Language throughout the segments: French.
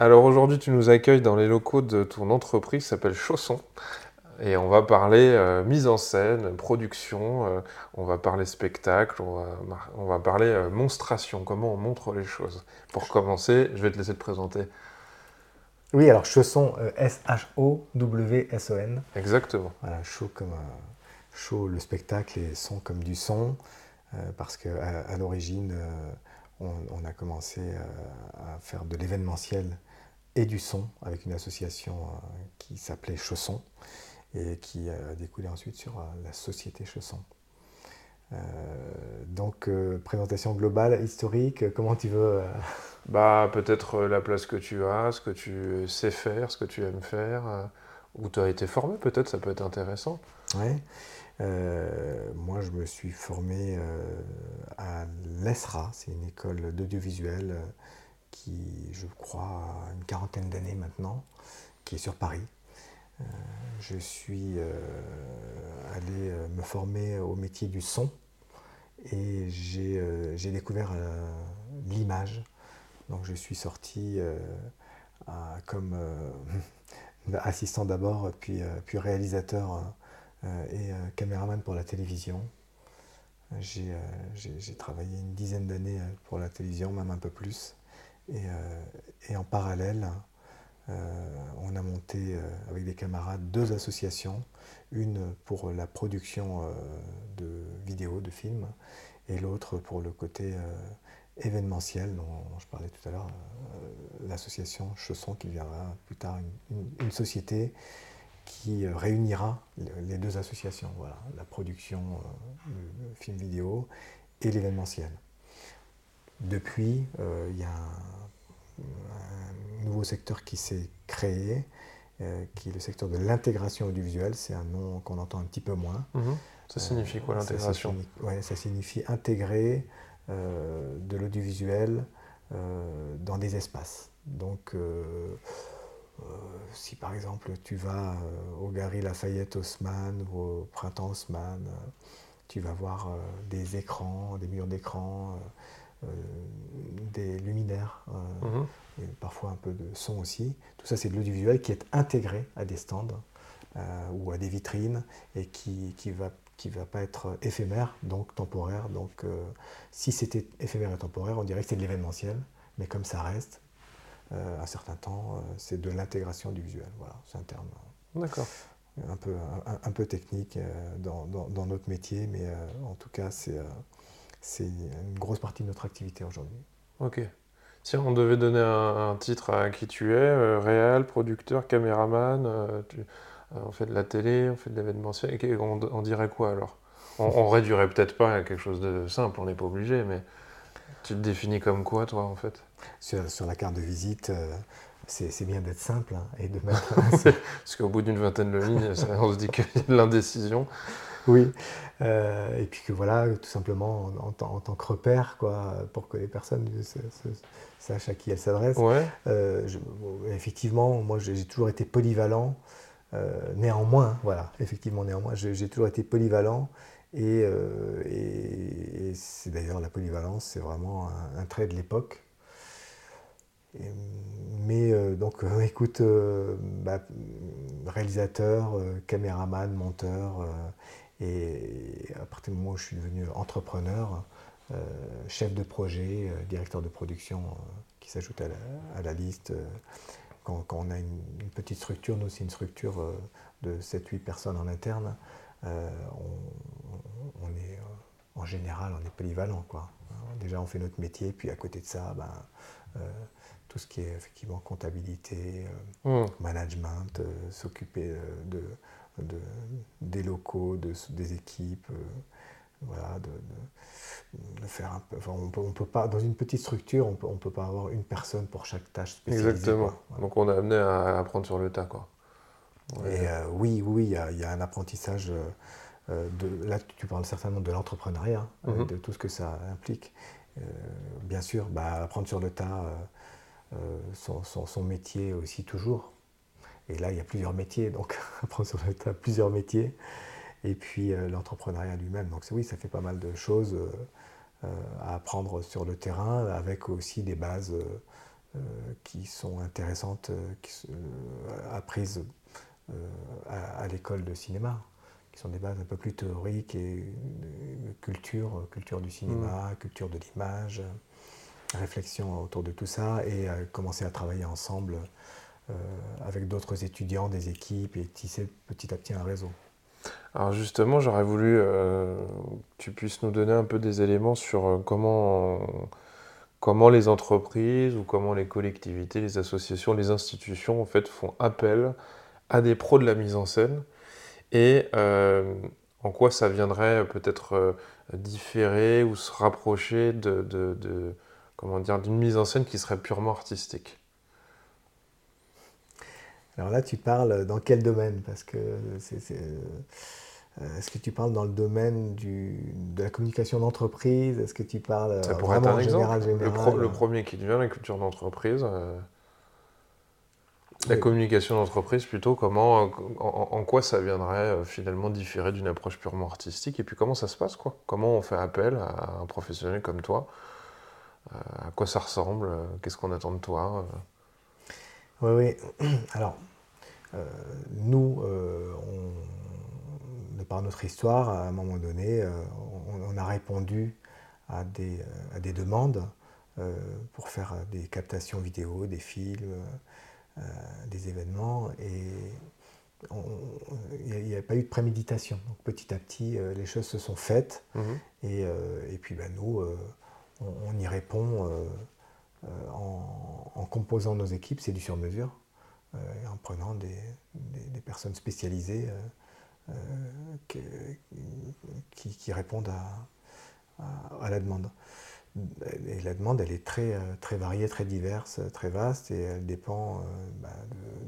Alors aujourd'hui, tu nous accueilles dans les locaux de ton entreprise qui s'appelle Chausson. Et on va parler euh, mise en scène, production, euh, on va parler spectacle, on va, on va parler euh, monstration, comment on montre les choses. Pour commencer, je vais te laisser te présenter. Oui, alors Chausson, S-H-O-W-S-O-N. Exactement. Voilà, chaud comme chaud le spectacle et son comme du son, parce qu'à à, l'origine, on, on, a commencé à faire de l'événementiel et du son avec une association qui s'appelait Chausson et qui a découlé ensuite sur euh, la société Chausson. Euh, donc, euh, présentation globale, historique, comment tu veux bah, Peut-être la place que tu as, ce que tu sais faire, ce que tu aimes faire, où tu as été formé, peut-être, ça peut être intéressant. Oui. moi, je me suis formé à l'ESRA, c'est une école d'audiovisuel qui, je crois, a une quarantaine d'années maintenant, qui est sur Paris. Euh, je suis euh, allé euh, me former au métier du son et j'ai découvert l'image. Donc je suis sorti comme assistant d'abord, puis, puis réalisateur et caméraman pour la télévision. J'ai travaillé une dizaine d'années pour la télévision, même un peu plus. Et, et en parallèle, euh, on a monté euh, avec des camarades deux associations, une pour la production euh, de vidéos, de films, et l'autre pour le côté événementiel dont je parlais tout à l'heure, l'association Chausson qui viendra plus tard, une, société qui réunira les deux associations, voilà, la production de film vidéo et l'événementiel. Depuis, il y a un nouveau secteur qui s'est créé, euh, qui est le secteur de l'intégration audiovisuelle. C'est un nom qu'on entend un petit peu moins. Mhm. Ça signifie quoi l'intégration ça, ça, signifie intégrer euh, de l'audiovisuel euh, dans des espaces. Donc, si par exemple tu vas au Gary Lafayette Haussmann ou au Printemps Haussmann, tu vas voir des écrans, des murs d'écran euh, des luminaires, euh, mhm. Et parfois un peu de son aussi. Tout ça, c'est de l'audiovisuel qui est intégré à des stands euh, ou à des vitrines et qui, qui va qui va pas être éphémère, donc temporaire. Donc, si c'était éphémère et temporaire, on dirait que c'est de l'événementiel, mais comme ça reste, un certain temps, c'est de l'intégration du visuel. Voilà, c'est un terme. Un peu, un, peu technique dans, dans, dans, notre métier, mais en tout cas, c'est c'est une grosse partie de notre activité aujourd'hui. Ok. Si on devait donner un, titre à qui tu es, euh, réel, producteur, caméraman, euh, euh, on fait de la télé, on fait de l'événementiel, on, dirait quoi alors? On, on, réduirait peut-être pas à quelque chose de simple, on n'est pas obligé, mais tu te définis comme quoi toi en fait? Sur, la carte de visite, c'est bien d'être simple hein, et de mettre. Parce qu'au bout d'une vingtaine de lignes, on se dit qu'il y a de l'indécision. Oui, euh, et puis que voilà, tout simplement en, tant que repère, quoi, pour que les personnes sachent à qui elles s'adressent. Euh, effectivement, moi j'ai toujours été polyvalent. Euh, néanmoins, voilà, effectivement, néanmoins, j'ai toujours été polyvalent. Et, c'est d'ailleurs la polyvalence, c'est vraiment un, trait de l'époque. Mais donc, écoute, bah, réalisateur, caméraman, monteur, et à partir du moment où je suis devenu entrepreneur, euh, chef de projet, euh, directeur de production euh, qui s'ajoute à, la, liste, quand, on a une, petite structure, nous c'est une structure de 7-8 personnes en interne, on, est en général on est polyvalent. Quoi. Déjà on fait notre métier, puis à côté de ça, ben, tout ce qui est effectivement comptabilité, mmh. management, s'occuper de, des locaux, des équipes, euh, voilà, de, faire un peu. on peut, peut pas, dans une petite structure, on peut, on peut pas avoir une personne pour chaque tâche spécialisée. Exactement. Donc on a amené à apprendre sur le tas, quoi. Et oui, oui, il y, a, y, a un apprentissage. de, là, tu parles certainement de l'entrepreneuriat, mhm. de tout ce que ça implique. bien sûr, bah, apprendre sur le tas son, son, métier aussi toujours. Et là, il y a plusieurs métiers, donc apprendre sur le tas plusieurs métiers. Et puis euh, l'entrepreneuriat lui-même. Donc oui, ça fait pas mal de choses euh, euh, à apprendre sur le terrain, avec aussi des bases qui sont intéressantes, qui, apprises à, l'école de cinéma, qui sont des bases un peu plus théoriques et culture, culture du cinéma, mmh. culture de l'image, réflexion autour de tout ça, et commencer à travailler ensemble euh, avec d'autres étudiants, des équipes, et tisser petit à petit un réseau. Alors justement, j'aurais voulu euh, que tu puisses nous donner un peu des éléments sur euh, comment, comment les entreprises ou comment les collectivités, les associations, les institutions en fait font appel à des pros de la mise en scène et en quoi ça viendrait peut-être différer ou se rapprocher de comment dire d'une mise en scène qui serait purement artistique. Alors là, tu parles dans quel domaine? Parce que c'est, euh, est-ce que tu parles dans le domaine du, de la communication d'entreprise? Est-ce que tu parles Ça pourrait être un exemple. le, premier qui devient la culture d'entreprise. Euh, la communication d'entreprise, plutôt, comment, en, quoi ça viendrait euh, finalement différer d'une approche purement artistique? Et puis comment ça se passe quoi? Comment on fait appel à un professionnel comme toi À quoi ça ressemble Qu'est-ce qu'on attend de toi oui, oui. Alors, euh, nous, euh, de par notre histoire, à un moment donné, euh, on, a répondu à des, des demandes pour faire des captations vidéo, des films, des événements. Et il n'y a, pas eu de préméditation. Donc petit à petit, les choses se sont faites. Mhm. Et, et, puis ben, nous, on, y répond en, composant nos équipes, c'est du sur-mesure. Euh, en prenant des, personnes spécialisées euh, euh, qui, répondent à, la demande. Et la demande, elle est très, très variée, très diverse, très vaste, et elle dépend bah,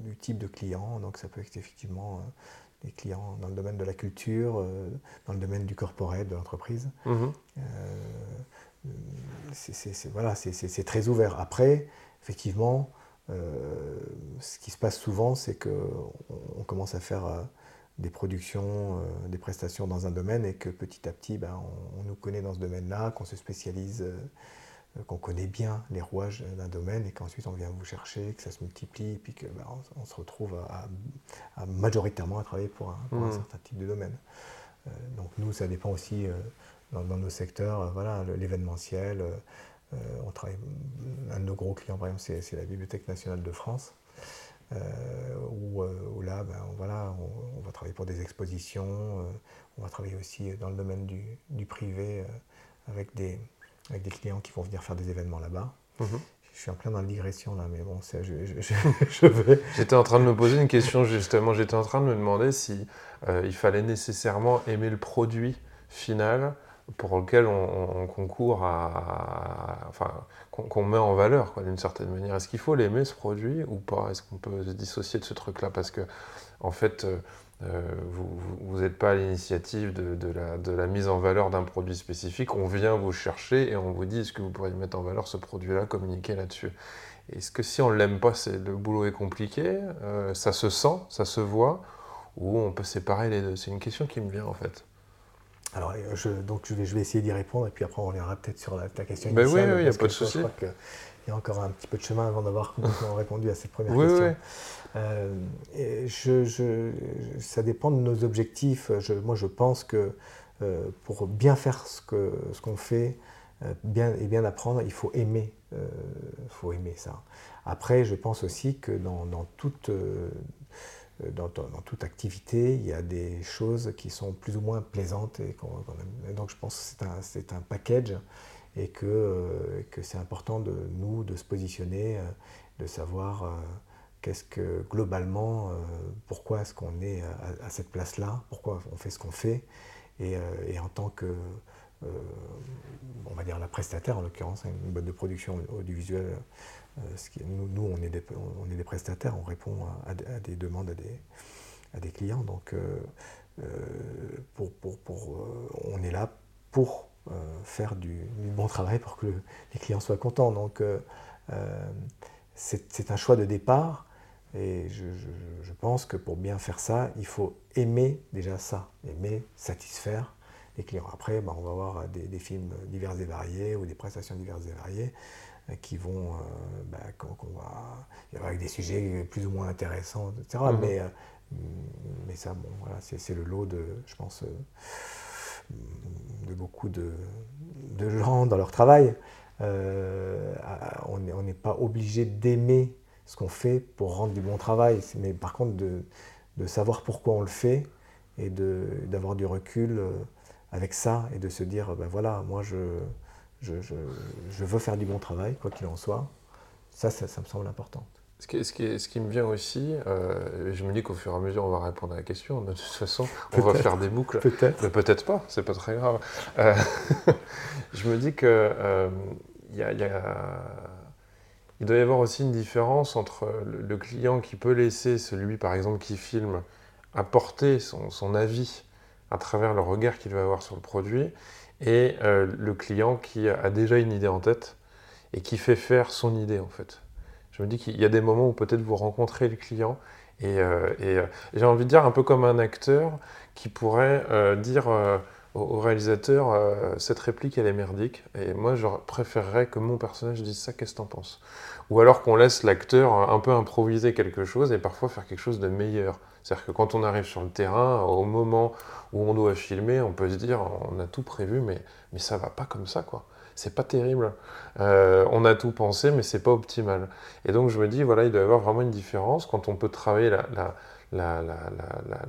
du type de client. Donc ça peut être effectivement des clients dans le domaine de la culture, dans le domaine du corporate, de l'entreprise. Mhm. C'est très ouvert. Après, effectivement, euh, ce qui se passe souvent, c'est qu'on commence à faire euh, des productions, euh, des prestations dans un domaine et que petit à petit, ben, on, nous connaît dans ce domaine-là, qu'on se spécialise, qu'on connaît bien les rouages d'un domaine et qu'ensuite on vient vous chercher, que ça se multiplie et puis qu'on ben, on, se retrouve à, majoritairement à travailler pour un, mmh. certain type de domaine. donc nous, ça dépend aussi dans, dans, nos secteurs, voilà, l'événementiel euh, on travaille, un de nos gros clients, par exemple, c'est la Bibliothèque nationale de France. Euh, où, euh, où, là, ben, voilà, on, va travailler pour des expositions, on va travailler aussi dans le domaine du, privé avec, des, avec des clients qui vont venir faire des événements là-bas. Mhm. Je suis en plein dans la digression là, mais bon, je, je, je, vais. J'étais en train de me poser une question justement, j'étais en train de me demander si il fallait nécessairement aimer le produit final pour lequel on, concourt à, enfin, qu'on met en valeur d'une certaine manière. Est-ce qu'il faut l'aimer ce produit ou pas? Est-ce qu'on peut se dissocier de ce truc-là? Parce que, en fait, euh, euh, vous n'êtes pas à l'initiative de, la, mise en valeur d'un produit spécifique. On vient vous chercher et on vous dit est-ce que vous pourriez mettre en valeur ce produit-là, communiquer là-dessus? Est-ce que si on l'aime pas, le boulot est compliqué euh, Ça se sent, ça se voit Ou on peut séparer les deux? C'est une question qui me vient en fait. Alors, je, donc je vais, je vais essayer d'y répondre et puis après on reviendra peut-être sur la, ta question ben initiale. oui, il n'y a pas de souci. Je crois qu'il y a encore un petit peu de chemin avant d'avoir complètement répondu à cette première question. Euh, je, je, ça dépend de nos objectifs. moi, je pense que euh, pour bien faire ce qu'on ce qu'on fait euh, bien, et bien apprendre, il faut aimer, faut aimer ça. Après, je pense aussi que dans, dans toute euh, dans, toute activité, il y a des choses qui sont plus ou moins plaisantes. Et, donc je pense que c'est un, package et que, euh, que c'est important de nous de se positionner, euh, de savoir qu'est-ce que globalement, pourquoi est-ce qu'on est à, cette place-là, pourquoi on fait ce qu'on fait. Et, en tant que, on va dire la prestataire en l'occurrence, hein, une boîte de production audiovisuelle, nous, on, est des, prestataires, on répond à, des demandes à des, clients. Donc pour, pour, on est là pour faire du, bon travail pour que les clients soient contents. Donc c'est un choix de départ. Et je, pense que pour bien faire ça, il faut aimer déjà ça, aimer satisfaire les clients. Après, bah, on va avoir des, films divers et variés ou des prestations diverses et variées euh, qui vont, euh, bah, va, il y avoir des sujets plus ou moins intéressants, etc. Mhm. Mais, euh, mais ça, bon, voilà, c'est le lot de, je pense, de beaucoup de, de gens dans leur travail. Euh, on n'est pas obligé d'aimer ce qu'on fait pour rendre du bon travail, mais par contre de, savoir pourquoi on le fait et d'avoir du recul euh, avec ça et de se dire, ben voilà, moi je, je, veux faire du bon travail, quoi qu'il en soit. Ça, ça, me semble important. Ce qui, ce, qui, ce qui, me vient aussi, euh, je me dis qu'au fur et à mesure, on va répondre à la question. De toute façon, on va faire des boucles. Peut-être. Mais peut-être pas, c'est pas très grave. je me dis que il, doit y avoir aussi une différence entre le, client qui peut laisser celui, par exemple, qui filme, apporter son, avis à travers le regard qu'il va avoir sur le produit, et euh, le client qui a déjà une idée en tête et qui fait faire son idée, en fait. Je me dis qu'il y a des moments où peut-être vous rencontrez le client et, euh, euh, j'ai envie de dire un peu comme un acteur qui pourrait dire au, réalisateur, euh, cette réplique, elle est merdique, et moi, je préférerais que mon personnage dise ça, qu'est-ce que t'en penses? Ou alors qu'on laisse l'acteur un peu improviser quelque chose et parfois faire quelque chose de meilleur. C'est-à-dire que quand on arrive sur le terrain, au moment où on doit filmer, on peut se dire, on a tout prévu, mais, mais ça va pas comme ça, quoi. C'est pas terrible. Euh, on a tout pensé, mais c'est pas optimal. Et donc, je me dis, voilà, il doit y avoir vraiment une différence quand on peut travailler la, la la,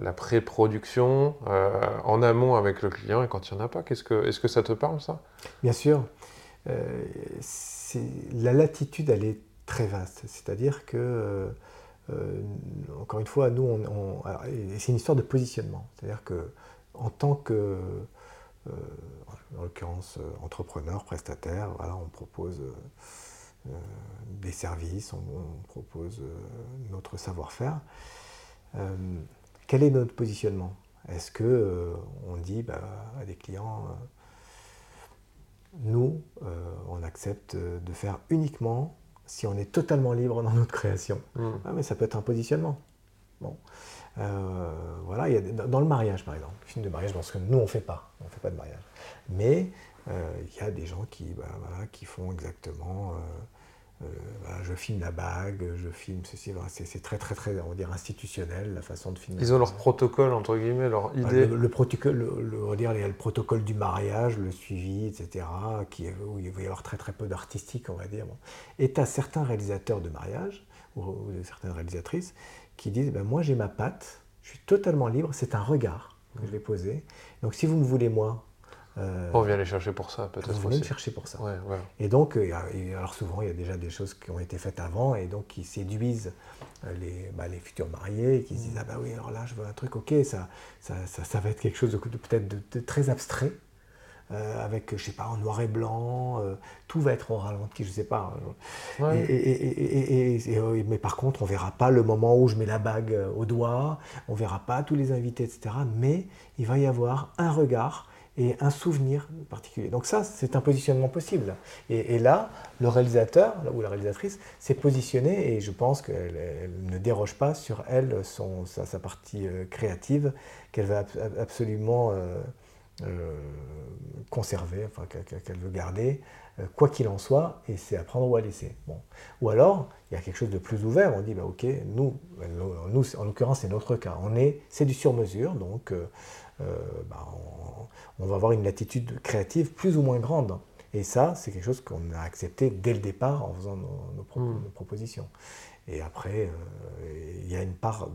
la, pré-production euh, en amont avec le client et quand il n'y en a pas Est-ce que, est que ça te parle ça? Bien sûr. Euh, la latitude, elle est très vaste. C'est-à-dire que, euh, encore une fois, nous, on, c'est une histoire de positionnement. C'est-à-dire que en tant que, en l'occurrence, entrepreneur, prestataire, voilà, on propose des services, on propose notre savoir-faire. Euh, quel est notre positionnement? Est-ce que euh, on dit bah, à des clients, euh, nous, on accepte de faire uniquement si on est totalement libre dans notre création hmm. ah, Mais ça peut être un positionnement. Bon. voilà, il y a, dans le mariage par exemple, le film de mariage, parce que nous on ne fait pas, on fait pas de mariage. Mais il y a des gens qui, bah, qui font exactement euh, je filme la bague, je filme ceci. c'est très, très, très, on va dire, institutionnel, la façon de filmer. Ils ont leur protocole, entre guillemets, leur idée. Le, protocole, le, on va dire, le protocole du mariage, le suivi, etc., qui, où il va y avoir très, très peu d'artistique, on va dire. Et tu as certains réalisateurs de mariage, ou, certaines réalisatrices, qui disent ben, Moi, j'ai ma patte, je suis totalement libre, c'est un regard que je vais poser. Donc, si vous me voulez, moi, euh, on vient les chercher pour ça, peut-être. On vient les chercher pour ça. Et donc, euh, alors souvent, il y a déjà des choses qui ont été faites avant et donc qui séduisent euh, les, bah, les futurs mariés, qui se disent mm. Ah bah oui, alors là, je veux un truc, ok, ça, ça, ça, va être quelque chose de, peut-être de, très abstrait. avec, je sais pas, en noir et blanc, tout va être en ralenti, je sais pas. Et, mais par contre, on verra pas le moment où je mets la bague au doigt, on verra pas tous les invités, etc. Mais il va y avoir un regard et un souvenir particulier. Donc ça, c'est un positionnement possible. Et, là, le réalisateur ou la réalisatrice s'est positionné et je pense qu'elle ne déroge pas sur elle, son, sa, partie euh, créative, qu'elle va absolument euh, euh, conserver, enfin, qu'elle veut garder, quoi qu'il en soit, et c'est à prendre ou à laisser. Bon. Ou alors, il y a quelque chose de plus ouvert, on dit, bah, ok, nous, nous en l'occurrence, c'est notre cas, c'est du sur-mesure, donc bah, on va avoir une latitude créative plus ou moins grande. Et ça, c'est quelque chose qu'on a accepté dès le départ en faisant nos, hmm. propositions. Et après, euh, il y a une part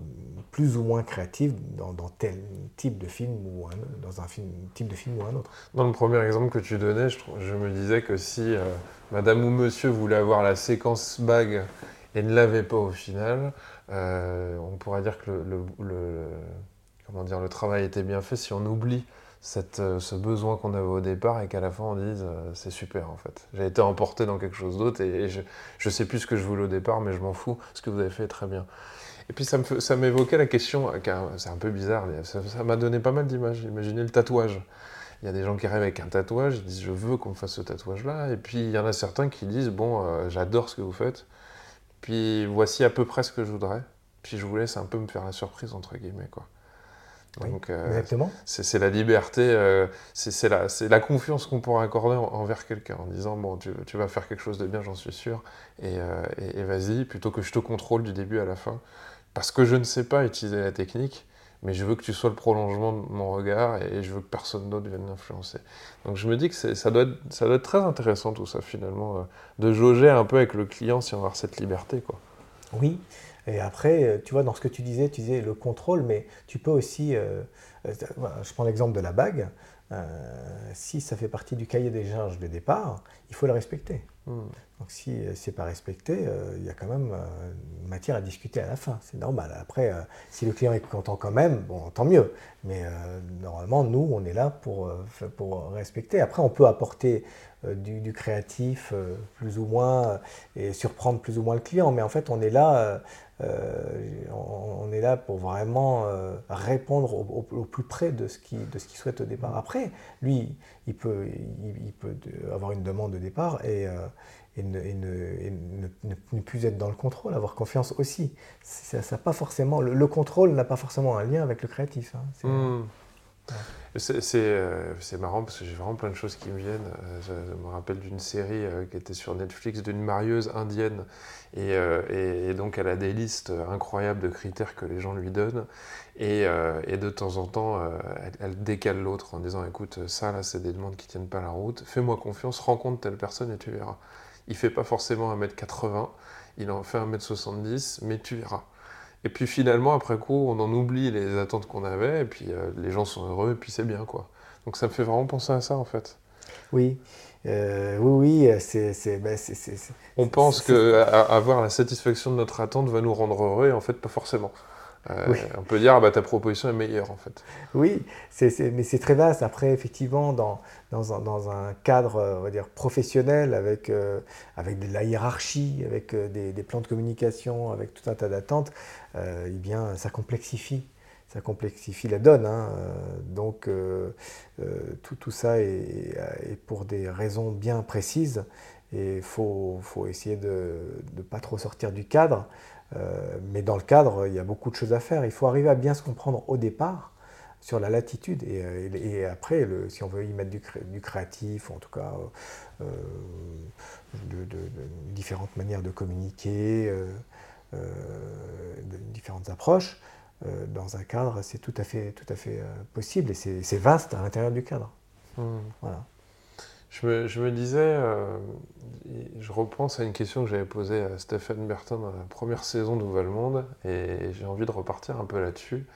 plus ou moins créative dans, tel type de film ou dans un film, type de film ou un autre. Dans le premier exemple que tu donnais, je, me disais que si euh, Madame ou Monsieur voulait avoir la séquence bague et ne l'avait pas au final, euh, on pourrait dire que le, comment dire, le travail était bien fait si on oublie euh, ce besoin qu'on avait au départ et qu'à la fin on dise euh, c'est super en fait. J'ai été emporté dans quelque chose d'autre et, je, je sais plus ce que je voulais au départ, mais je m'en fous. Ce que vous avez fait est très bien. Et puis ça, me, ça m'évoquait la question, c'est un peu bizarre, ça, m'a donné pas mal d'images. Imaginez le tatouage. Il y a des gens qui rêvent avec un tatouage, ils disent je veux qu'on me fasse ce tatouage-là. Et puis il y en a certains qui disent bon, euh, j'adore ce que vous faites. Puis voici à peu près ce que je voudrais. Puis je vous laisse un peu me faire la surprise entre guillemets quoi. Donc, euh, exactement. C'est la liberté, euh, c'est la, la, confiance qu'on pourra accorder envers quelqu'un en disant bon, tu, tu, vas faire quelque chose de bien, j'en suis sûr, et, euh, et, vas-y, plutôt que je te contrôle du début à la fin. Parce que je ne sais pas utiliser la technique, mais je veux que tu sois le prolongement de mon regard et, je veux que personne d'autre vienne l'influencer. Donc je me dis que ça doit, être, ça doit être très intéressant tout ça finalement, de jauger un peu avec le client si on avoir cette liberté. Quoi. Oui, et après, euh, tu vois, dans ce que tu disais, tu disais le contrôle, mais tu peux aussi, euh, euh, je prends l'exemple de la bague, si ça fait partie du cahier des charges de départ, il faut le respecter. Hmm. Donc si c'est pas respecté, il y a quand même matière à discuter à la fin. C'est normal. Après, si le client est content quand même, bon, tant mieux. Mais normalement, nous, on est là pour, pour respecter. Après, on peut apporter du, du, créatif plus ou moins et surprendre plus ou moins le client. Mais en fait, on est là on est là pour vraiment euh, répondre au, plus près de ce qu'il souhaite au départ. Après, lui, il peut, il, peut avoir une demande de départ et, euh, ne, plus être dans le contrôle, avoir confiance aussi. Ça, ça pas forcément, le, contrôle n'a pas forcément un lien avec le créatif. Hein. Euh, c'est marrant parce que j'ai vraiment plein de choses qui me viennent. Euh, je, me rappelle d'une série euh, qui était sur Netflix d'une marieuse indienne. Et, donc elle a des listes incroyables de critères que les gens lui donnent. Et, et de temps en temps, elle, décale l'autre en disant écoute, ça là, c'est des demandes qui tiennent pas la route. Fais-moi confiance, rencontre telle personne et tu verras. Il fait pas forcément 1m80, il en fait 1m70, mais tu verras. Et puis finalement, après coup, on en oublie les attentes qu'on avait, et puis euh, les gens sont heureux, et puis c'est bien, quoi. Donc ça me fait vraiment penser à ça, en fait. Oui, euh, oui, oui, c'est... Ben, on pense qu'avoir la satisfaction de notre attente va nous rendre heureux, et en fait, pas forcément. Euh, on peut dire, ah bah, ta proposition est meilleure en fait. Oui, mais c'est très vaste. Après, effectivement, dans, dans, un, cadre on va dire, professionnel, avec, euh, avec de la hiérarchie, avec euh, des, plans de communication, avec tout un tas d'attentes, eh bien, ça complexifie. Ça complexifie la donne. Hein. Donc, tout, tout, ça est, est, pour des raisons bien précises. Et il faut, faut, essayer de ne pas trop sortir du cadre. Euh, mais dans le cadre, il y a beaucoup de choses à faire. Il faut arriver à bien se comprendre au départ sur la latitude. Et, euh, après, le, si on veut y mettre du, du créatif, en tout cas euh, de, différentes manières de communiquer, de différentes approches, dans un cadre, c'est tout à fait, tout à fait possible et c'est vaste à l'intérieur du cadre. Mmh. Voilà. Je me, disais, euh, je repense à une question que j'avais posée à Stéphane Bertin dans la première saison d'Ouval Monde, et j'ai envie de repartir un peu là-dessus.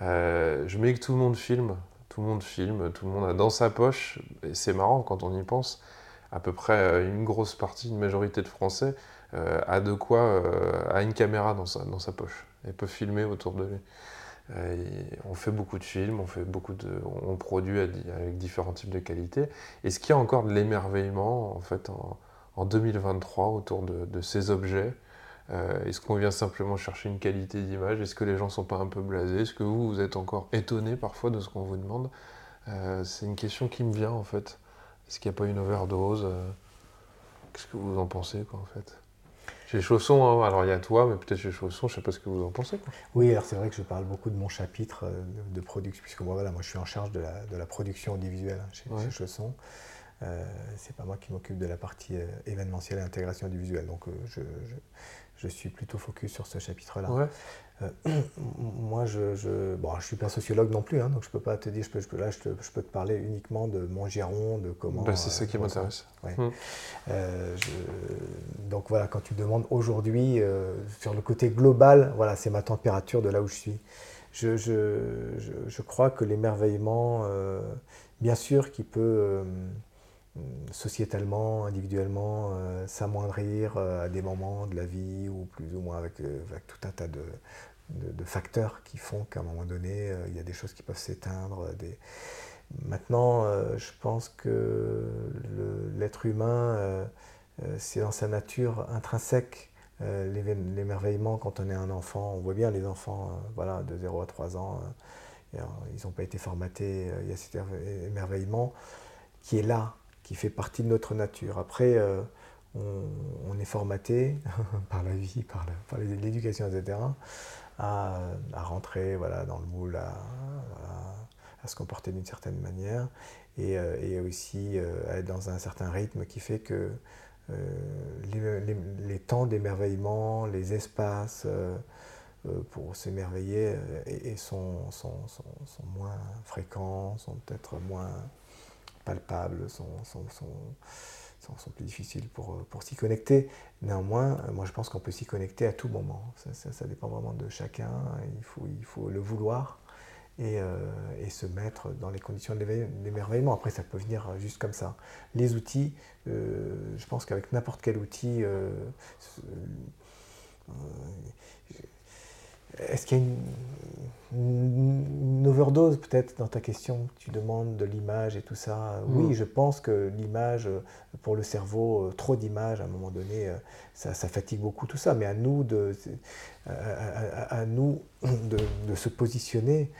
Euh, je mets que tout le monde filme, tout le monde filme, tout le monde a dans sa poche, et c'est marrant quand on y pense, à peu près euh, une grosse partie, une majorité de Français a de quoi, a une caméra dans sa, dans sa poche, et peut filmer autour de lui. Euh, on fait beaucoup de films, on, fait beaucoup de, on produit avec différents types de qualités. Est-ce qu'il y a encore de l'émerveillement en fait en, 2023 autour de, ces objets euh, Est-ce qu'on vient simplement chercher une qualité d'image? Est-ce que les gens sont pas un peu blasés? Est-ce que vous, vous êtes encore étonné parfois de ce qu'on vous demande? Euh, C'est une question qui me vient en fait. Est-ce qu'il n'y a pas une overdose? Qu'est-ce que vous en pensez quoi en fait? Chez Chausson, hein. alors il y a toi, mais peut-être chez Chausson, je ne sais pas ce que vous en pensez. Oui, alors c'est vrai que je parle beaucoup de mon chapitre euh, de, production, puisque moi, voilà, moi je suis en charge de la, production audiovisuelle hein, chez, Chausson. Euh, c'est pas moi qui m'occupe de la partie euh, événementielle et intégration audiovisuelle. Donc euh, je, je, suis plutôt focus sur ce chapitre-là. Euh, moi, je, je, bon, je suis pas sociologue non plus, hein, donc je peux pas te dire, je peux, je peux là, je, je, peux te parler uniquement de mon giron, de comment. Ben, c'est ça qui m'intéresse. Hum. donc voilà, quand tu demandes aujourd'hui sur le côté global, voilà, c'est ma température de là où je suis. Je, je crois que l'émerveillement, bien sûr, qui peut sociétalement, individuellement, euh, s'amoindrir euh, à des moments de la vie ou plus ou moins avec, euh, tout un tas de, facteurs qui font qu'à un moment donné, il y a des choses qui peuvent s'éteindre. Maintenant, je pense que l'être humain, c'est dans sa nature intrinsèque l'émerveillement quand on est un enfant. On voit bien les enfants voilà, de 0 à 3 ans, ils n'ont pas été formatés, il y a cet émerveillement qui est là, qui fait partie de notre nature. Après, on, est formaté par la vie, par l'éducation, etc., à, rentrer voilà, dans le moule, à, se comporter d'une certaine manière, et, euh, aussi euh, à être dans un certain rythme qui fait que euh, les, temps d'émerveillement, les espaces pour s'émerveiller sont, moins fréquents, sont peut-être moins palpables, sont, sont, plus difficiles pour, euh, pour s'y connecter. Néanmoins, euh, moi je pense qu'on peut s'y connecter à tout moment. Ça, ça, dépend vraiment de chacun. Il faut, il faut le vouloir et, euh, et se mettre dans les conditions de l'émerveillement. Après, ça peut venir juste comme ça. Les outils, je pense qu'avec n'importe quel outil, est-ce qu'il y a une, overdose peut-être dans ta question Tu demandes de l'image et tout ça. Oui, je pense que l'image, pour le cerveau, euh, trop d'images à un moment donné, euh, ça, fatigue beaucoup tout ça. Mais à nous de, à, nous de, se positionner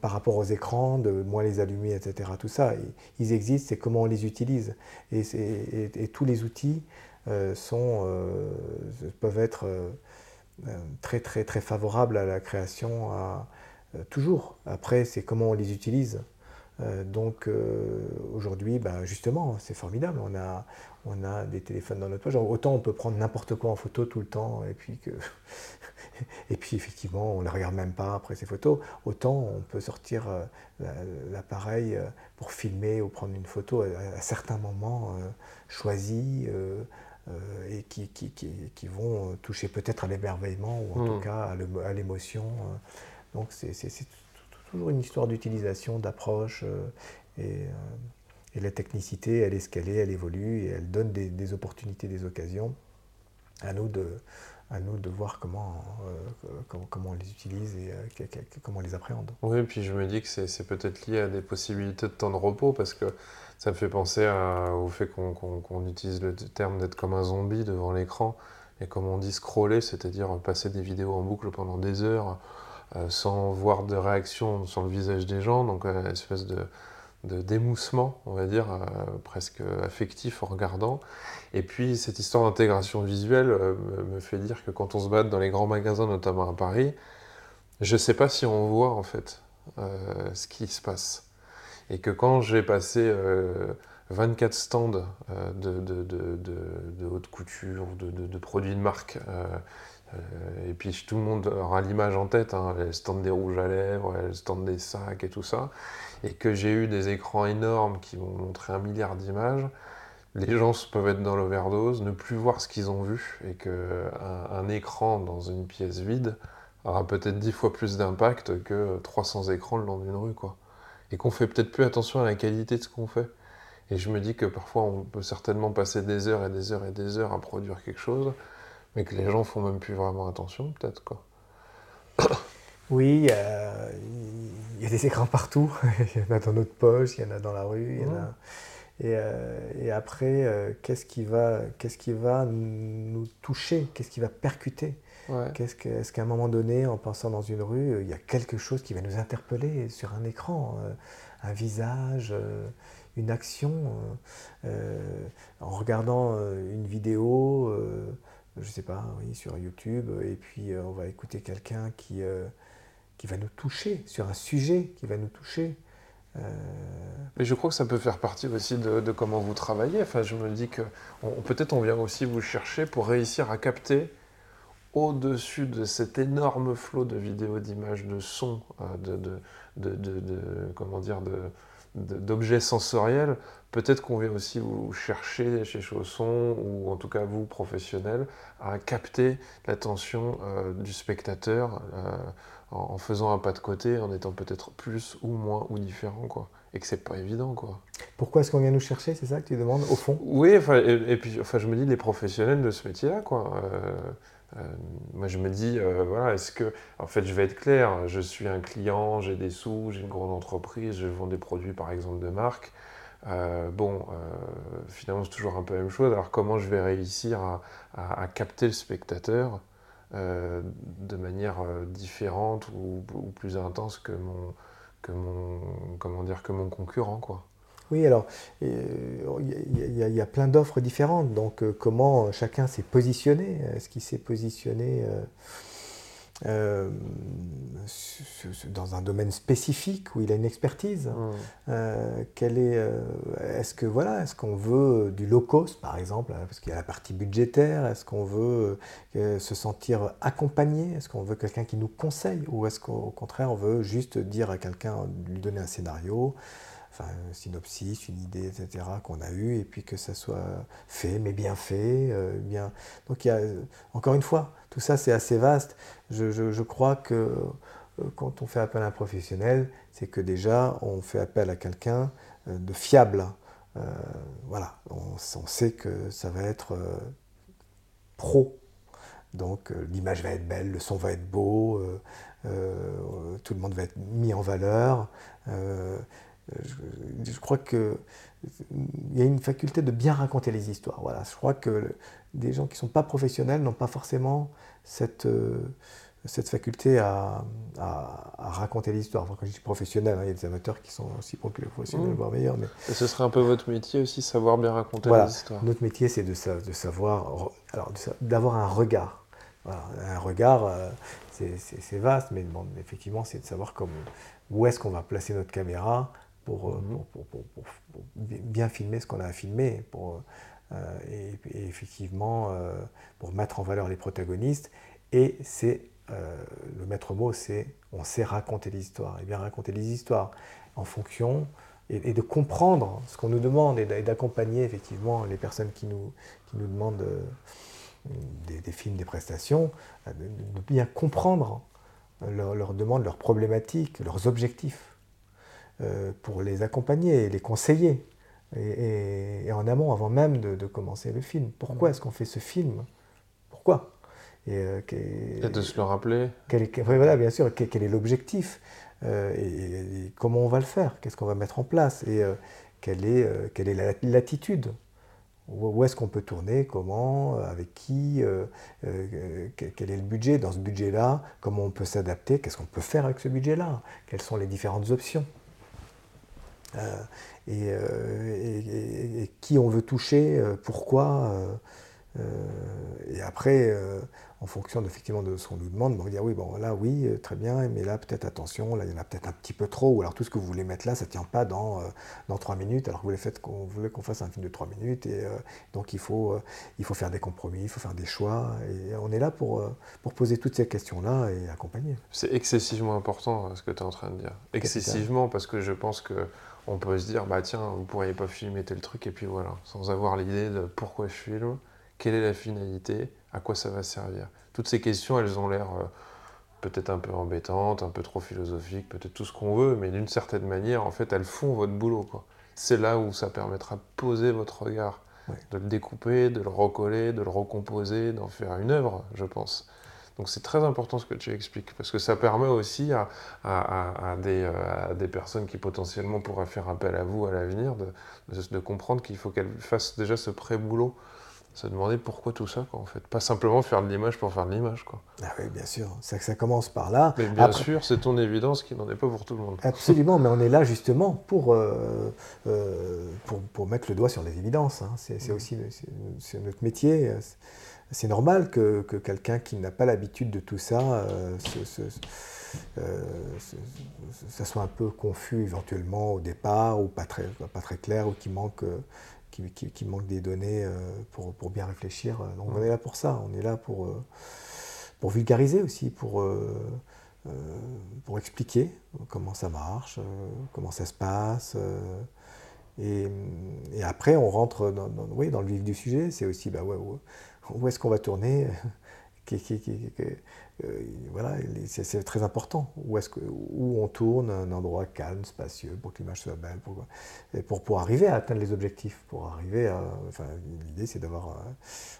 par rapport aux écrans, de moins les allumer, etc. Tout ça, ils existent, c'est comment on les utilise. Et, et tous les outils euh, sont, peuvent être euh, très très très favorable à la création, à, euh, toujours. Après, c'est comment on les utilise. Euh, donc aujourd'hui, ben, justement, c'est formidable. On a, on a des téléphones dans notre poche. Autant on peut prendre n'importe quoi en photo tout le temps et puis, que et puis effectivement, on ne les regarde même pas après ces photos. Autant on peut sortir l'appareil pour filmer ou prendre une photo à, certains moments choisis euh, et qui, qui, qui, vont toucher peut-être à l'émerveillement ou en tout hmm. cas à l'émotion. Euh. Donc c'est toujours une histoire d'utilisation, d'approche euh, et, et, la technicité, elle est ce qu'elle est, elle évolue et elle donne des, opportunités, des occasions. À nous de, à nous de voir comment, comment, comment, on les utilise et comment on les appréhende. Oui, et puis je me dis que c'est peut-être lié à des possibilités de temps de repos parce que ça me fait penser au fait qu'on utilise le terme d'être comme un zombie devant l'écran et comme on dit scroller, c'est-à-dire passer des vidéos en boucle pendant des heures euh, sans voir de réaction sur le visage des gens, donc euh, une espèce de, démoussement, on va dire, euh, presque affectif en regardant. Et puis cette histoire d'intégration visuelle me fait dire que quand on se bat dans les grands magasins, notamment à Paris, je ne sais pas si on voit en fait ce qui se passe. Et que quand j'ai passé 24 euh, stands euh, de, de, de, de, haute couture, de, produits de marque, euh, et puis tout le monde aura l'image en tête, hein, les stands des rouges à lèvres, les stands des sacs et tout ça, et que j'ai eu des écrans énormes qui m'ont montré un milliard d'images, les gens peuvent être dans l'overdose, ne plus voir ce qu'ils ont vu, et qu'un un écran dans une pièce vide aura peut-être 10 fois plus d'impact que 300 écrans le long d'une rue. quoi et qu'on fait peut-être plus attention à la qualité de ce qu'on fait. Et je me dis que parfois on peut certainement passer des heures et des heures et des heures à produire quelque chose, mais que les gens font même plus vraiment attention, peut-être quoi. Oui, il y a des écrans partout. il y en a dans notre poche, il y en a dans la rue, il y en a. Et, euh, et après, euh, qu'est-ce qui, va, qu'est-ce qui va nous toucher? Qu'est-ce qui va percuter? Qu'est-ce que, est-ce qu'à un moment donné, en passant dans une rue, il y a quelque chose qui va nous interpeller sur un écran euh, Un visage une action En regardant une vidéo, je sais pas, oui, sur YouTube, et puis on va écouter quelqu'un qui, qui va nous toucher, sur un sujet qui va nous toucher. Euh, je crois que ça peut faire partie aussi de, comment vous travaillez. Enfin, je me dis que peut-être on vient aussi vous chercher pour réussir à capter au-dessus de cet énorme flot de vidéos, d'images, de sons, euh, de, comment dire, d'objets sensoriels, peut-être qu'on vient aussi vous chercher chez Chausson, ou en tout cas vous, professionnels, à capter l'attention euh, du spectateur en, faisant un pas de côté, en étant peut-être plus ou moins ou différent, quoi. Et que c'est pas évident, quoi. Pourquoi est-ce qu'on vient nous chercher, c'est ça que tu demandes, au fond? Oui, et, et, puis enfin, je me dis, les professionnels de ce métier-là, quoi. Euh, moi, je me dis, voilà, est-ce que, en fait, je vais être clair, je suis un client, j'ai des sous, j'ai une grande entreprise, je vends des produits, par exemple, de marque. Bon, finalement, c'est toujours un peu la même chose. Alors, comment je vais réussir à, capter le spectateur de manière différente ou, plus intense que mon, que mon, comment dire, que mon concurrent, quoi? Oui, alors il y, a plein d'offres différentes. Donc euh, comment chacun s'est positionné? Est-ce qu'il s'est positionné euh, euh, dans un domaine spécifique où il a une expertise mmh. est, est-ce que voilà, est-ce qu'on veut du low cost par exemple, hein, parce qu'il y a la partie budgétaire Est-ce qu'on veut se sentir accompagné Est-ce qu'on veut quelqu'un qui nous conseille ou est-ce qu'au contraire on veut juste dire à quelqu'un, lui donner un scénario enfin, un synopsis, une idée, etc., qu'on a eu, et puis que ça soit fait, mais bien fait. Euh, bien... Donc, il y a, encore une fois, tout ça, c'est assez vaste. Je, je, crois que euh, quand on fait appel à un professionnel, c'est que déjà, on fait appel à quelqu'un euh, de fiable. voilà, on, sait que ça va être pro. Donc, l'image va être belle, le son va être beau, tout le monde va être mis en valeur je, crois qu'il y a une faculté de bien raconter les histoires. Voilà. Je crois que des gens qui ne sont pas professionnels n'ont pas forcément cette, euh, cette faculté à, à, raconter les histoires. quand je dis professionnel, hein, il y a des amateurs qui sont aussi professionnels, mmh. voire meilleurs. Mais... ce serait un peu votre métier aussi, savoir bien raconter les histoires. Notre métier, c'est de, de, savoir, alors d'avoir un regard. un regard, euh, c'est vaste, mais bon, effectivement, c'est de savoir comme, où est-ce qu'on va placer notre caméra euh, pour, pour, pour, pour, bien filmer ce qu'on a à filmer, pour, euh, et, effectivement euh, pour mettre en valeur les protagonistes. Et c'est le maître mot, c'est on sait raconter les histoires, et bien raconter les histoires en fonction et, de comprendre ce qu'on nous demande et d'accompagner effectivement les personnes qui nous, qui nous demandent des, films, des prestations, de, bien comprendre leurs demandes, leurs problématiques, leurs objectifs. Euh, pour les accompagner et les conseiller. Et, en amont, avant même de, commencer le film. Pourquoi est-ce qu'on fait ce film? Pourquoi? Euh, et, de se le rappeler. voilà, bien sûr, quel, est l'objectif? Euh, et, comment on va le faire? Qu'est-ce qu'on va mettre en place? Et quelle est, quelle est l'attitude? Où est-ce qu'on peut tourner? Comment? Avec qui? Quel est le budget? Dans ce budget-là, comment on peut s'adapter? Qu'est-ce qu'on peut faire avec ce budget-là? Quelles sont les différentes options? Euh, euh, et, qui on veut toucher, euh, pourquoi. et après, en fonction effectivement de ce qu'on nous demande, on va dire oui, bon là oui, très bien, mais là peut-être attention, là il y en a peut-être un petit peu trop, ou alors tout ce que vous voulez mettre là, ça ne tient pas dans, dans 3 minutes, alors que vous voulez, qu'on voulait qu'on fasse un film de 3 minutes, et donc il faut, il faut faire des compromis, il faut faire des choix, et on est là pour, pour poser toutes ces questions-là et accompagner. C'est excessivement important ce que tu es en train de dire. Excessivement, parce que je pense que on peut se dire, bah tiens, vous pourriez pas filmer tel truc, et puis voilà, sans avoir l'idée de pourquoi je filme, quelle est la finalité, à quoi ça va servir. Toutes ces questions, elles ont l'air euh, peut-être un peu embêtantes, un peu trop philosophiques, peut-être tout ce qu'on veut, mais d'une certaine manière, en fait, elles font votre boulot. C'est là où ça permettra de poser votre regard, de le découper, de le recoller, de le recomposer, d'en faire une œuvre, je pense. Donc c'est très important ce que tu expliques, parce que ça permet aussi à, euh, des, personnes qui potentiellement pourraient faire appel à vous à l'avenir de, de, comprendre qu'il faut qu'elles fassent déjà ce pré-boulot, se demander pourquoi tout ça, quoi, en fait. Pas simplement faire de l'image pour faire de l'image. Quoi. Ah oui, bien sûr, ça, ça commence par là. Mais bien sûr, c'est ton évidence qui n'en est pas pour tout le monde. Absolument, mais on est là justement pour, euh, euh, pour, mettre le doigt sur les évidences. Hein. C'est, aussi c'est notre métier c'est normal que, quelqu'un qui n'a pas l'habitude de tout ça, euh, euh, ça soit un peu confus éventuellement au départ, ou pas très, pas très clair, ou qui manque, qui, manque des données euh, pour, pour, bien réfléchir. Donc on est là pour ça, on est là pour, pour vulgariser aussi, pour, pour expliquer comment ça marche, comment ça se passe. Et, après, on rentre dans, oui, dans le vif du sujet. C'est aussi, bah ouais, où est-ce qu'on va tourner euh, voilà, c'est très important. Où, est-ce que, où on tourne, un endroit calme, spacieux, pour que l'image soit belle, pour, pour, pour arriver à atteindre les objectifs. Pour arriver à, enfin, l'idée, c'est d'avoir,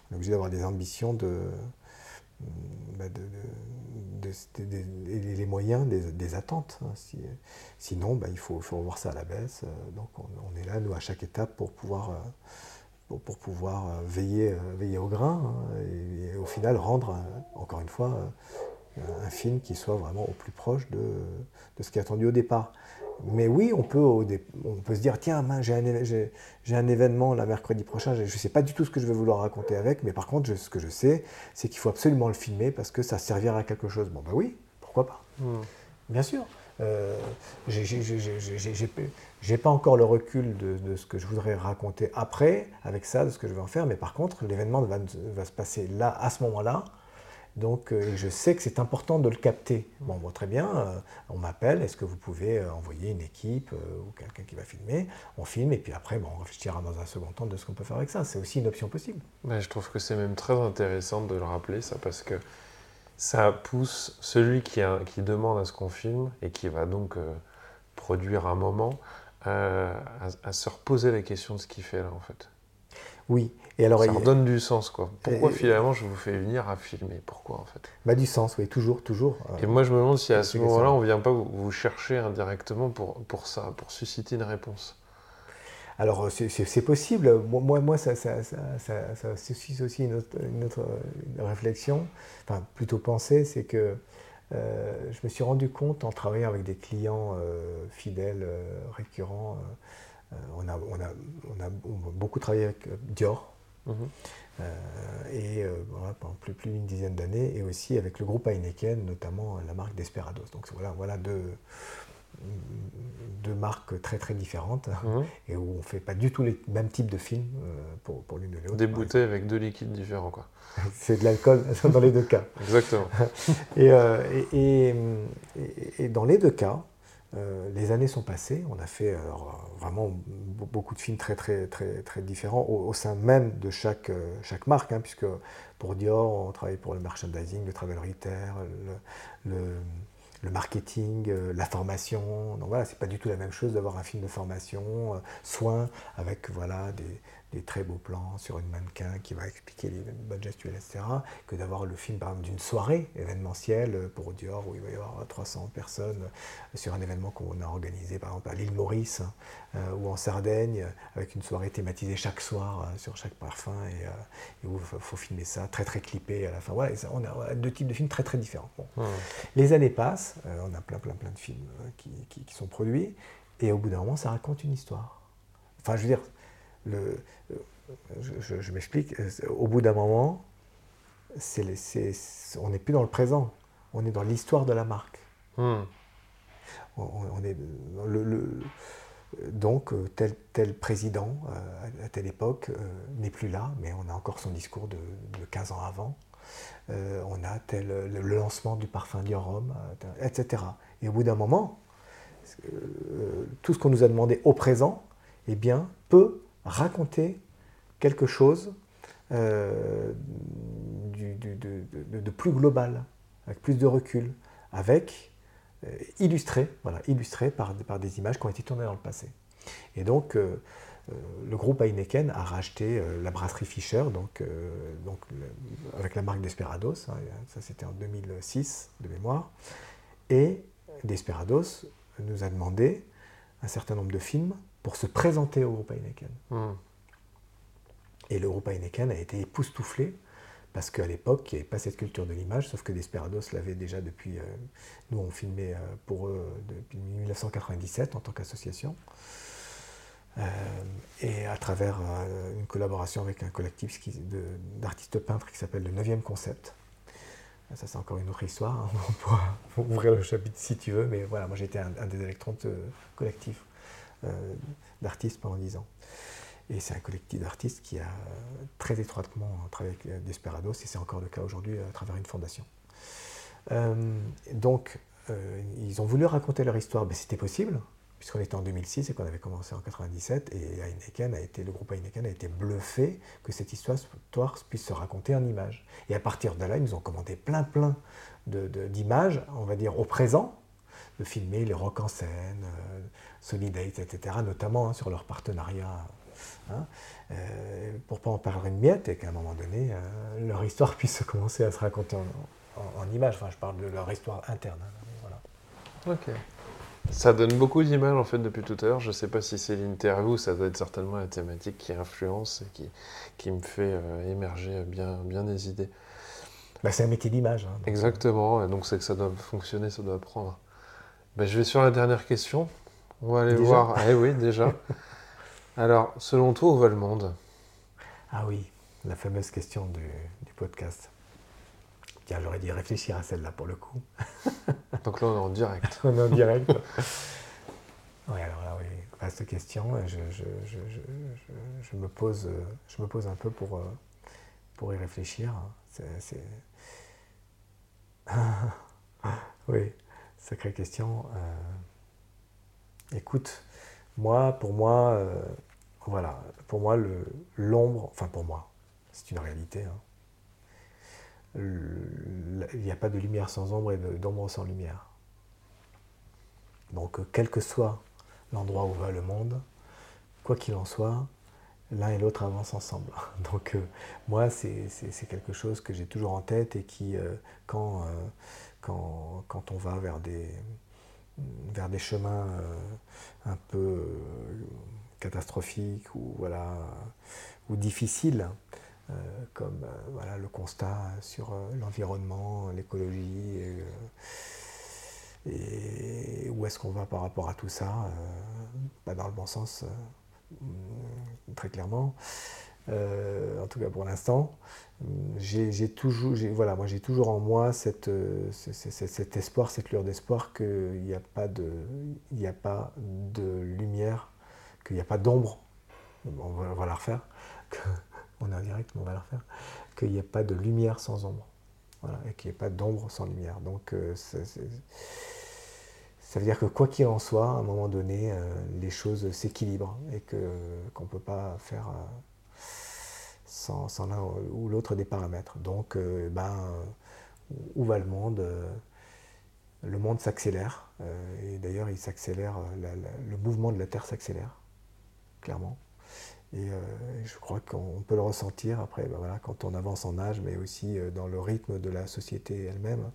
on est obligé d'avoir des ambitions de, bah, les moyens des, attentes. Hein. sinon, bah, il faut, revoir ça à la baisse. donc on, est là, nous, à chaque étape, pour pouvoir, pour, pouvoir veiller, veiller au grain hein, et, au final rendre, encore une fois, un film qui soit vraiment au plus proche de, de ce qui est attendu au départ. Mais oui, on peut, on peut se dire, tiens, j'ai un, un, événement là mercredi prochain, je ne sais pas du tout ce que je vais vouloir raconter avec, mais par contre, ce que je sais, c'est qu'il faut absolument le filmer parce que ça servira à quelque chose. Bon, ben oui, pourquoi pas hmm. Bien sûr. Euh, j'ai pas encore le recul de, ce que je voudrais raconter après, avec ça, de ce que je vais en faire, mais par contre, l'événement va, se passer là, à ce moment-là, donc, euh, je sais que c'est important de le capter. Bon, très bien, euh, on m'appelle, est-ce que vous pouvez euh, envoyer une équipe ou quelqu'un qui va filmer? On filme et puis après, bon, on réfléchira dans un second temps de ce qu'on peut faire avec ça. C'est aussi une option possible. je trouve que c'est même très intéressant de le rappeler, ça, parce que ça pousse celui qui, demande à ce qu'on filme et qui va donc produire un moment à, à, se reposer la question de ce qu'il fait là, en fait. Oui, et alors, ça donne du sens, quoi. Pourquoi finalement je vous fais venir à filmer? Pourquoi en fait? Bah, Du sens, oui, toujours, toujours. Euh, et moi je me demande si à ce moment-là on ne vient pas vous, chercher indirectement pour, pour ça, pour susciter une réponse. Alors c'est possible. Moi, moi ça, ça, ça, ça, suscite aussi une autre, une autre réflexion, enfin plutôt pensée, c'est que euh, je me suis rendu compte en travaillant avec des clients euh, fidèles, récurrents, on a, on, a, on, a, beaucoup travaillé avec Dior, Mhm. Euh, et euh, pendant plus, plus d'une dizaine d'années, et aussi avec le groupe Heineken, notamment la marque Desperados. Donc voilà, voilà deux, deux marques très très différentes mhm. et où on ne fait pas du tout les mêmes types de films euh, pour, pour l'une et l'autre. Des bouteilles avec deux liquides différents quoi. C'est de l'alcool dans les deux cas. Exactement. et, et, et, dans les deux cas, euh, les années sont passées, on a fait vraiment beaucoup de films très très très très différents au, sein même de chaque, euh, chaque marque, hein, puisque pour Dior on travaille pour le merchandising, le travel retail, le, le, marketing, euh, la formation. Donc voilà, c'est pas du tout la même chose d'avoir un film de formation, soin avec voilà des, des très beaux plans sur une mannequin qui va expliquer les bonnes gestuelles, etc., que d'avoir le film, par exemple, d'une soirée événementielle pour Dior, où il va y avoir 300 personnes sur un événement qu'on a organisé, par exemple, à l'île Maurice hein, euh, ou en Sardaigne, avec une soirée thématisée chaque soir euh, sur chaque parfum, et, euh, où il faut, filmer ça, très très clippé à la fin. Voilà, on a deux types de films très très différents. Les années passent, on a plein plein plein de films qui, qui sont produits, et au bout d'un moment, ça raconte une histoire. Enfin, je veux dire, le, je, m'explique, au bout d'un moment, on n'est plus dans le présent, on est dans l'histoire de la marque. Hmm. On, est le, donc tel, tel président euh, à telle époque euh, n'est plus là, mais on a encore son discours de, 15 ans avant. Euh, on a tel, le, lancement du parfum Dior etc. Et au bout d'un moment, tout ce qu'on nous a demandé au présent, eh bien, peut raconter quelque chose euh, de, plus global, avec plus de recul, avec euh, illustré, voilà, illustré par, des images qui ont été tournées dans le passé. Et donc, euh, le groupe Heineken a racheté la brasserie Fischer, donc avec la marque Desperados, hein, ça c'était en 2006 de mémoire, et Desperados nous a demandé un certain nombre de films pour se présenter au groupe Heineken. Hmm. Et le groupe Heineken a été époustouflé parce qu'à l'époque, il n'y avait pas cette culture de l'image, sauf que Desperados l'avait déjà depuis. Euh, nous, on filmait euh, pour eux depuis 1997 en tant qu'association. Euh, et à travers une collaboration avec un collectif d'artistes peintres qui s'appelle le 9e Concept. Ça, c'est encore une autre histoire. Hein. On pourra ouvrir le chapitre si tu veux, mais voilà, moi j'étais un, un, des électrons collectifs d'artistes pendant 10 ans. Et c'est un collectif d'artistes qui a très étroitement travaillé avec Desperados, et c'est encore le cas aujourd'hui à travers une fondation. Euh, donc, euh, ils ont voulu raconter leur histoire, ben, c'était possible, puisqu'on était en 2006 et qu'on avait commencé en 97, et Heineken a été, le groupe Heineken a été bluffé que cette histoire puisse se raconter en images. Et à partir de là, ils ont commandé plein plein d'images, on va dire, au présent, de filmer les rock en scène, euh, Solidate, etc., notamment hein, sur leur partenariat hein, euh, pour pas en parler une miette et qu'à un moment donné, euh, leur histoire puisse commencer à se raconter en, images. Enfin, je parle de leur histoire interne. Hein, voilà. Ok. Ça donne beaucoup d'images en fait depuis tout à l'heure. Je ne sais pas si c'est l'interview, ça doit être certainement la thématique qui influence et qui, qui me fait euh, émerger bien, bien des idées. Bah, c'est un métier d'image. Hein, Exactement, et donc c'est que ça doit fonctionner, ça doit prendre. Bah, je vais sur la dernière question. On va aller voir. Ah oui, déjà. Alors, selon toi, où va le monde? Ah oui, la fameuse question du, podcast. Tiens, j'aurais dû réfléchir à celle-là pour le coup. Donc là, on est en direct. on est en direct. oui, alors là, oui, vaste question. Je, je, me pose, je me pose un peu pour, euh, pour y réfléchir. C'est, oui, sacrée question. Euh, écoute, moi, pour moi, euh, voilà, pour moi, l'ombre, enfin pour moi, c'est une réalité. Hein. Il n'y a pas de lumière sans ombre et d'ombre sans lumière. Donc, quel que soit l'endroit où va le monde, quoi qu'il en soit, l'un et l'autre avancent ensemble. Donc, euh, moi, c'est quelque chose que j'ai toujours en tête et qui, euh, quand, quand, quand, on va vers des, vers des chemins un peu catastrophiques ou, voilà, ou difficiles, euh, comme euh, voilà, le constat sur euh, l'environnement, l'écologie, et, où est-ce qu'on va par rapport à tout ça Pas dans le bon sens, très clairement. En tout cas pour l'instant, j'ai toujours, voilà, moi j'ai toujours en moi cette, cet espoir, cette lueur d'espoir qu'il n'y a pas de, a pas de lumière qu'il n'y a pas d'ombre, on va, la refaire, on est en direct, mais on va la refaire, qu'il n'y a pas de lumière sans ombre, voilà, et qu'il n'y ait pas d'ombre sans lumière. Donc euh, ça veut dire que quoi qu'il en soit, à un moment donné, euh, les choses s'équilibrent et qu'on ne peut pas faire euh, sans, l'un ou l'autre des paramètres. Donc, ben, où va le monde le monde s'accélère, et d'ailleurs il s'accélère, le mouvement de la Terre s'accélère clairement. Et euh, je crois qu'on peut le ressentir après, ben voilà, quand on avance en âge, mais aussi euh, dans le rythme de la société elle-même.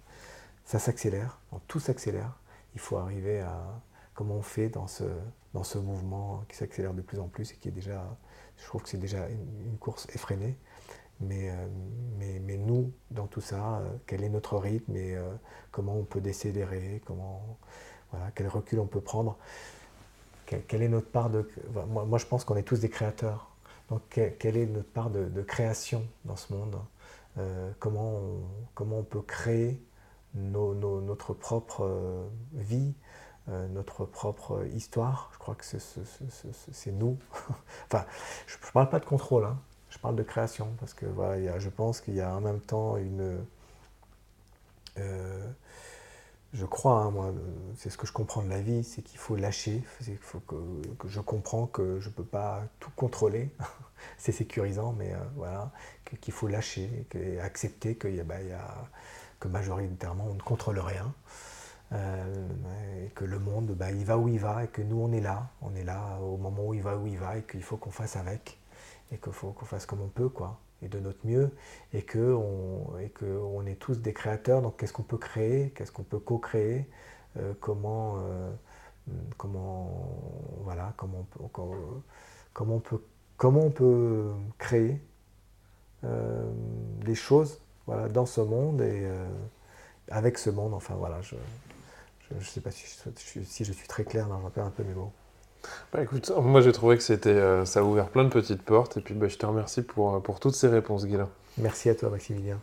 Ça s'accélère, tout s'accélère. Il faut arriver à comment on fait dans ce, dans ce mouvement qui s'accélère de plus en plus et qui est déjà, je trouve que c'est déjà une, course effrénée. Mais, euh, mais, mais, nous, dans tout ça, quel est notre rythme et comment on peut décélérer, comment, voilà, quel recul on peut prendre quelle est notre part de... Moi, je pense qu'on est tous des créateurs. Donc, quelle est notre part de, création dans ce monde euh, comment, on, comment on peut créer notre propre euh, vie, euh, notre propre histoire Je crois que c'est nous. enfin, je ne parle pas de contrôle, hein. je parle de création, parce que voilà, je pense qu'il y a en même temps une je crois, hein, moi, c'est ce que je comprends de la vie, c'est qu'il faut lâcher, il faut que, je comprends que je ne peux pas tout contrôler, c'est sécurisant, mais euh, voilà, qu'il faut lâcher, et accepter que, bah, y a, que majoritairement on ne contrôle rien, euh, et que le monde, bah, il va où il va, et que nous on est là, on est là au moment où il va où il va, et qu'il faut qu'on fasse avec, et qu'il faut qu'on fasse comme on peut, quoi et de notre mieux, et qu'on que on est tous des créateurs, donc qu'est-ce qu'on peut créer, qu'est-ce qu'on peut co-créer, euh, comment, euh, comment, voilà, comment, on peut, comment, on peut, comment on peut créer euh, des choses voilà, dans ce monde et avec ce monde, enfin voilà, ne sais pas si je, si je suis très clair, là, je un peu mes mots. Bah écoute, moi j'ai trouvé que c'était, euh, ça a ouvert plein de petites portes et puis bah, je te remercie pour, euh, pour toutes ces réponses, Guilain. Merci à toi, Maximilien.